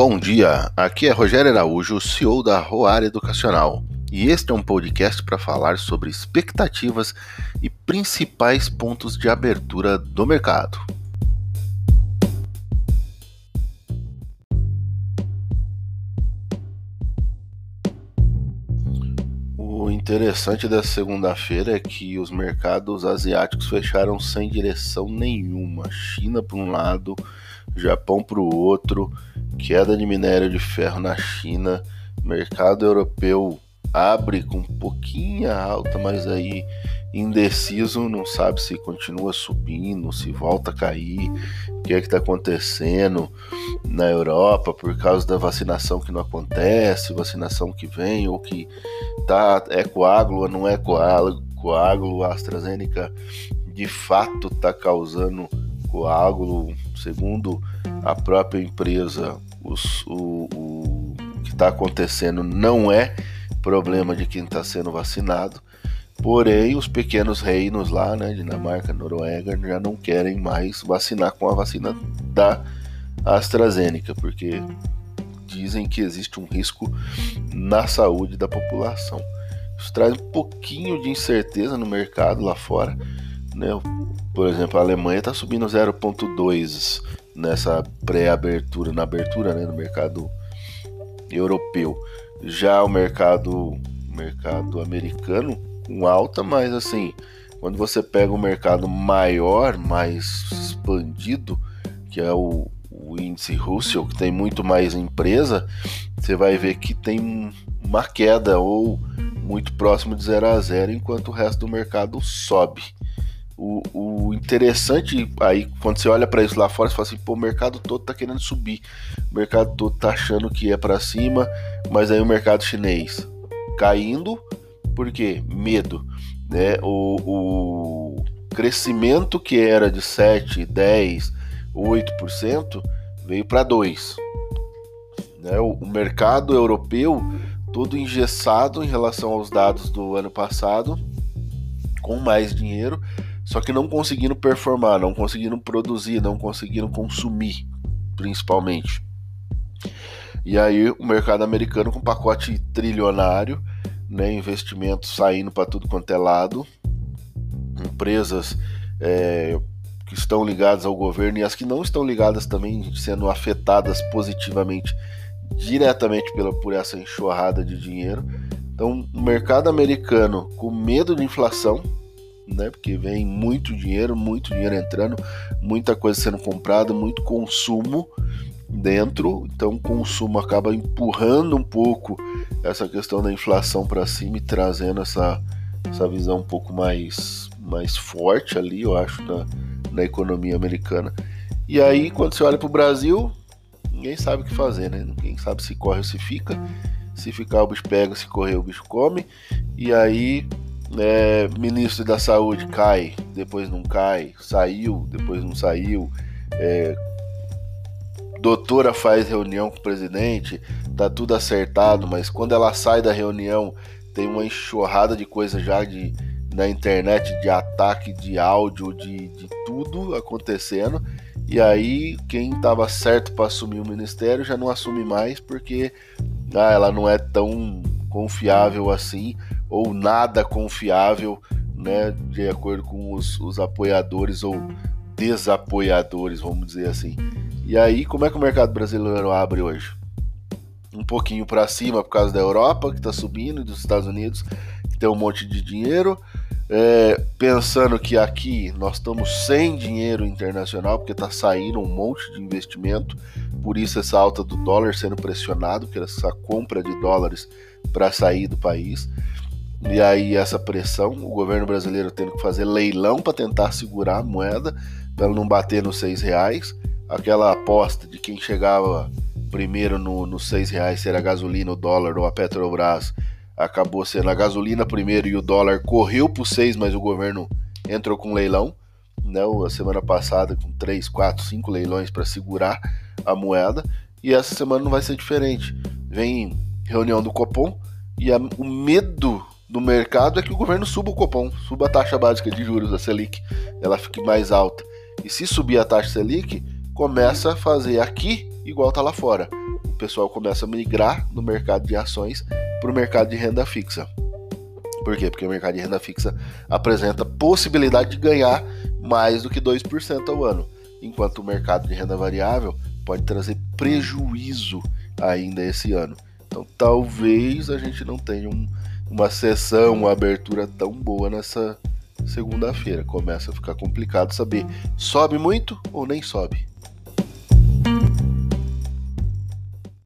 Bom dia, aqui é Rogério Araújo, CEO da Roar Educacional, e este é um podcast para falar sobre expectativas e principais pontos de abertura do mercado. O interessante da segunda-feira é que os mercados asiáticos fecharam sem direção nenhuma. China para um lado, Japão para o outro, queda de minério de ferro na China, mercado europeu abre com pouquinha alta, mas aí indeciso, não sabe se continua subindo, se volta a cair, o que é que está acontecendo na Europa por causa da vacinação que não acontece, vacinação que vem ou que tá é coágulo ou não é coágulo, coágulo a AstraZeneca de fato está causando coágulo, segundo a própria empresa, os, o, o que está acontecendo não é problema de quem está sendo vacinado. Porém, os pequenos reinos lá, né, Dinamarca, Noruega, já não querem mais vacinar com a vacina da AstraZeneca, porque dizem que existe um risco na saúde da população. Isso traz um pouquinho de incerteza no mercado lá fora. Né? Por exemplo, a Alemanha está subindo 0,2 nessa pré-abertura, na abertura né, no mercado europeu. Já o mercado, mercado americano com alta, mas assim, quando você pega um mercado maior, mais expandido, que é o, o índice Russell, que tem muito mais empresa, você vai ver que tem uma queda ou muito próximo de 0 a 0, enquanto o resto do mercado sobe. O, o interessante aí, quando você olha para isso lá fora, você fala assim: pô, o mercado todo tá querendo subir, o mercado todo tá achando que é para cima, mas aí o mercado chinês caindo, por quê? Medo. Né? O, o crescimento que era de 7, 10, 8% veio para 2%. Né? O, o mercado europeu todo engessado em relação aos dados do ano passado, com mais dinheiro só que não conseguindo performar, não conseguindo produzir, não conseguindo consumir, principalmente. E aí o mercado americano com pacote trilionário, né, investimentos saindo para tudo quanto é lado, empresas é, que estão ligadas ao governo e as que não estão ligadas também sendo afetadas positivamente diretamente pela, por essa enxurrada de dinheiro. Então, o mercado americano com medo de inflação, né? Porque vem muito dinheiro, muito dinheiro entrando, muita coisa sendo comprada, muito consumo dentro, então o consumo acaba empurrando um pouco essa questão da inflação para cima e trazendo essa, essa visão um pouco mais, mais forte ali, eu acho, na, na economia americana. E aí, quando você olha para o Brasil, ninguém sabe o que fazer, né? Ninguém sabe se corre ou se fica. Se ficar, o bicho pega, se correr, o bicho come. E aí é, ministro da Saúde cai, depois não cai, saiu, depois não saiu. É, doutora faz reunião com o presidente, tá tudo acertado, mas quando ela sai da reunião tem uma enxurrada de coisa já de na internet de ataque de áudio, de, de tudo acontecendo. E aí quem estava certo para assumir o ministério já não assume mais porque ah, ela não é tão confiável assim ou nada confiável, né, de acordo com os, os apoiadores ou desapoiadores, vamos dizer assim. E aí, como é que o mercado brasileiro abre hoje? Um pouquinho para cima por causa da Europa, que está subindo, e dos Estados Unidos, que tem um monte de dinheiro. É, pensando que aqui nós estamos sem dinheiro internacional, porque está saindo um monte de investimento, por isso essa alta do dólar sendo pressionado, que essa compra de dólares para sair do país. E aí essa pressão, o governo brasileiro tendo que fazer leilão para tentar segurar a moeda, para não bater nos seis reais. Aquela aposta de quem chegava primeiro no, nos seis reais ser a gasolina, o dólar ou a Petrobras, acabou sendo a gasolina primeiro e o dólar correu para seis, mas o governo entrou com leilão. Né, a semana passada com três, quatro, cinco leilões para segurar a moeda. E essa semana não vai ser diferente. Vem reunião do Copom e a, o medo do mercado é que o governo suba o Copom, suba a taxa básica de juros da Selic, ela fique mais alta. E se subir a taxa Selic, começa a fazer aqui igual tá lá fora. pessoal começa a migrar do mercado de ações para o mercado de renda fixa. Por quê? Porque o mercado de renda fixa apresenta possibilidade de ganhar mais do que 2% ao ano, enquanto o mercado de renda variável pode trazer prejuízo ainda esse ano. Então talvez a gente não tenha um, uma sessão, uma abertura tão boa nessa segunda-feira. Começa a ficar complicado saber sobe muito ou nem sobe.